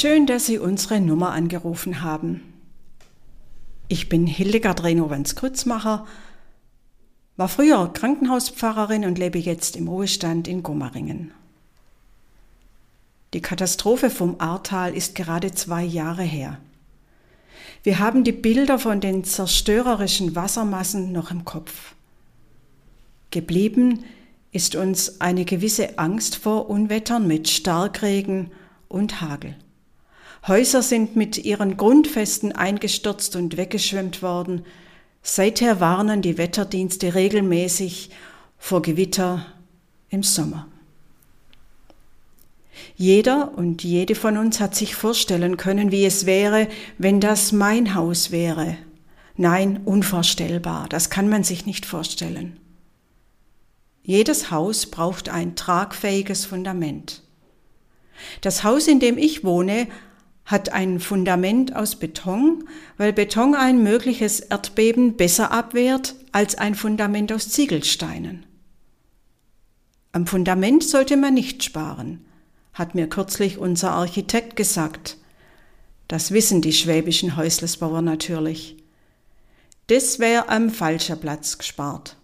Schön, dass Sie unsere Nummer angerufen haben. Ich bin Hildegard Renowens-Krützmacher, war früher Krankenhauspfarrerin und lebe jetzt im Ruhestand in Gomaringen. Die Katastrophe vom Ahrtal ist gerade zwei Jahre her. Wir haben die Bilder von den zerstörerischen Wassermassen noch im Kopf. Geblieben ist uns eine gewisse Angst vor Unwettern mit Starkregen und Hagel. Häuser sind mit ihren Grundfesten eingestürzt und weggeschwemmt worden. Seither warnen die Wetterdienste regelmäßig vor Gewitter im Sommer. Jeder und jede von uns hat sich vorstellen können, wie es wäre, wenn das mein Haus wäre. Nein, unvorstellbar, das kann man sich nicht vorstellen. Jedes Haus braucht ein tragfähiges Fundament. Das Haus, in dem ich wohne, hat ein Fundament aus Beton, weil Beton ein mögliches Erdbeben besser abwehrt als ein Fundament aus Ziegelsteinen. Am Fundament sollte man nicht sparen, hat mir kürzlich unser Architekt gesagt. Das wissen die schwäbischen Häuslesbauer natürlich. Das wäre am falscher Platz gespart.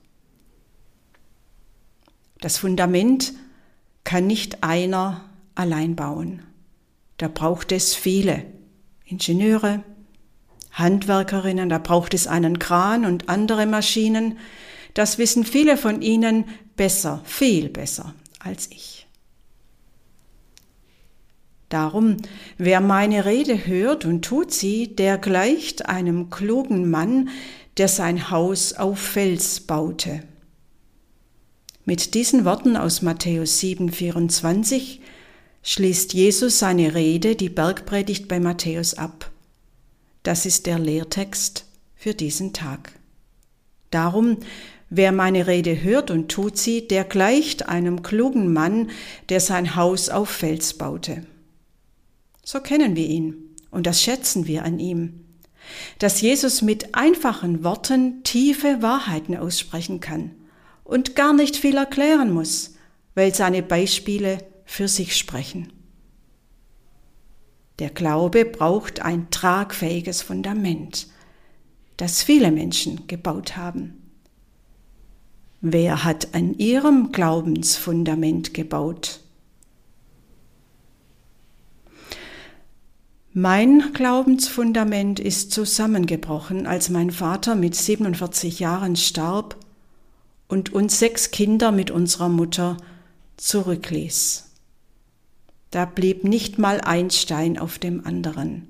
Das Fundament kann nicht einer allein bauen. Da braucht es viele Ingenieure, Handwerkerinnen, da braucht es einen Kran und andere Maschinen. Das wissen viele von Ihnen besser, viel besser als ich. Darum, wer meine Rede hört und tut sie, der gleicht einem klugen Mann, der sein Haus auf Fels baute. Mit diesen Worten aus Matthäus 7, 24 schließt Jesus seine Rede, die Bergpredigt bei Matthäus ab. Das ist der Lehrtext für diesen Tag. Darum, wer meine Rede hört und tut sie, der gleicht einem klugen Mann, der sein Haus auf Fels baute. So kennen wir ihn und das schätzen wir an ihm, dass Jesus mit einfachen Worten tiefe Wahrheiten aussprechen kann und gar nicht viel erklären muss, weil seine Beispiele für sich sprechen. Der Glaube braucht ein tragfähiges Fundament, das viele Menschen gebaut haben. Wer hat an ihrem Glaubensfundament gebaut? Mein Glaubensfundament ist zusammengebrochen, als mein Vater mit 47 Jahren starb und uns sechs Kinder mit unserer Mutter zurückließ. Da blieb nicht mal ein Stein auf dem anderen.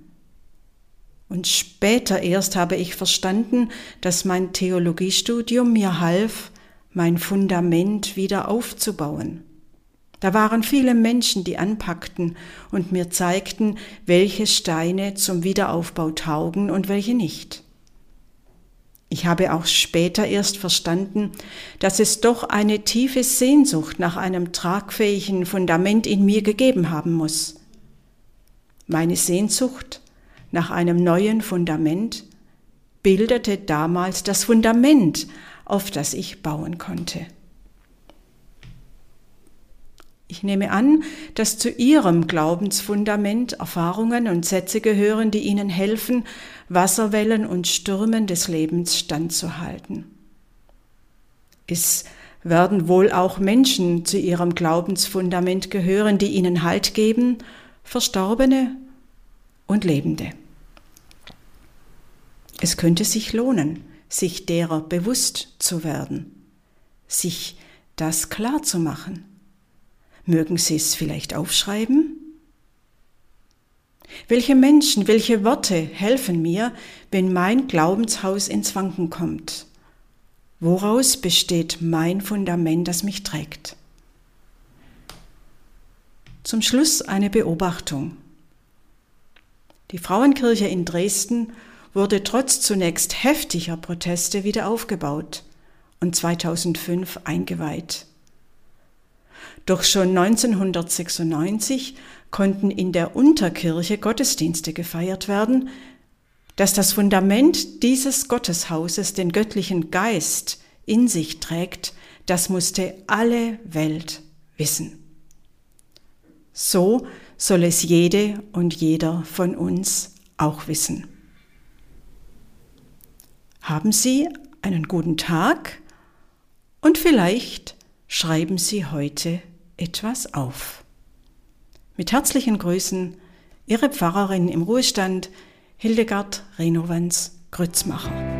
Und später erst habe ich verstanden, dass mein Theologiestudium mir half, mein Fundament wieder aufzubauen. Da waren viele Menschen, die anpackten und mir zeigten, welche Steine zum Wiederaufbau taugen und welche nicht. Ich habe auch später erst verstanden, dass es doch eine tiefe Sehnsucht nach einem tragfähigen Fundament in mir gegeben haben muss. Meine Sehnsucht nach einem neuen Fundament bildete damals das Fundament, auf das ich bauen konnte. Ich nehme an, dass zu Ihrem Glaubensfundament Erfahrungen und Sätze gehören, die Ihnen helfen, Wasserwellen und Stürmen des Lebens standzuhalten. Es werden wohl auch Menschen zu Ihrem Glaubensfundament gehören, die Ihnen Halt geben, Verstorbene und Lebende. Es könnte sich lohnen, sich derer bewusst zu werden, sich das klar zu machen. Mögen Sie es vielleicht aufschreiben? Welche Menschen, welche Worte helfen mir, wenn mein Glaubenshaus ins Wanken kommt? Woraus besteht mein Fundament, das mich trägt? Zum Schluss eine Beobachtung. Die Frauenkirche in Dresden wurde trotz zunächst heftiger Proteste wieder aufgebaut und 2005 eingeweiht. Doch schon 1996 konnten in der Unterkirche Gottesdienste gefeiert werden, dass das Fundament dieses Gotteshauses den göttlichen Geist in sich trägt, das musste alle Welt wissen. So soll es jede und jeder von uns auch wissen. Haben Sie einen guten Tag und vielleicht schreiben Sie heute etwas auf. Mit herzlichen Grüßen, Ihre Pfarrerin im Ruhestand, Hildegard Renowans Grützmacher.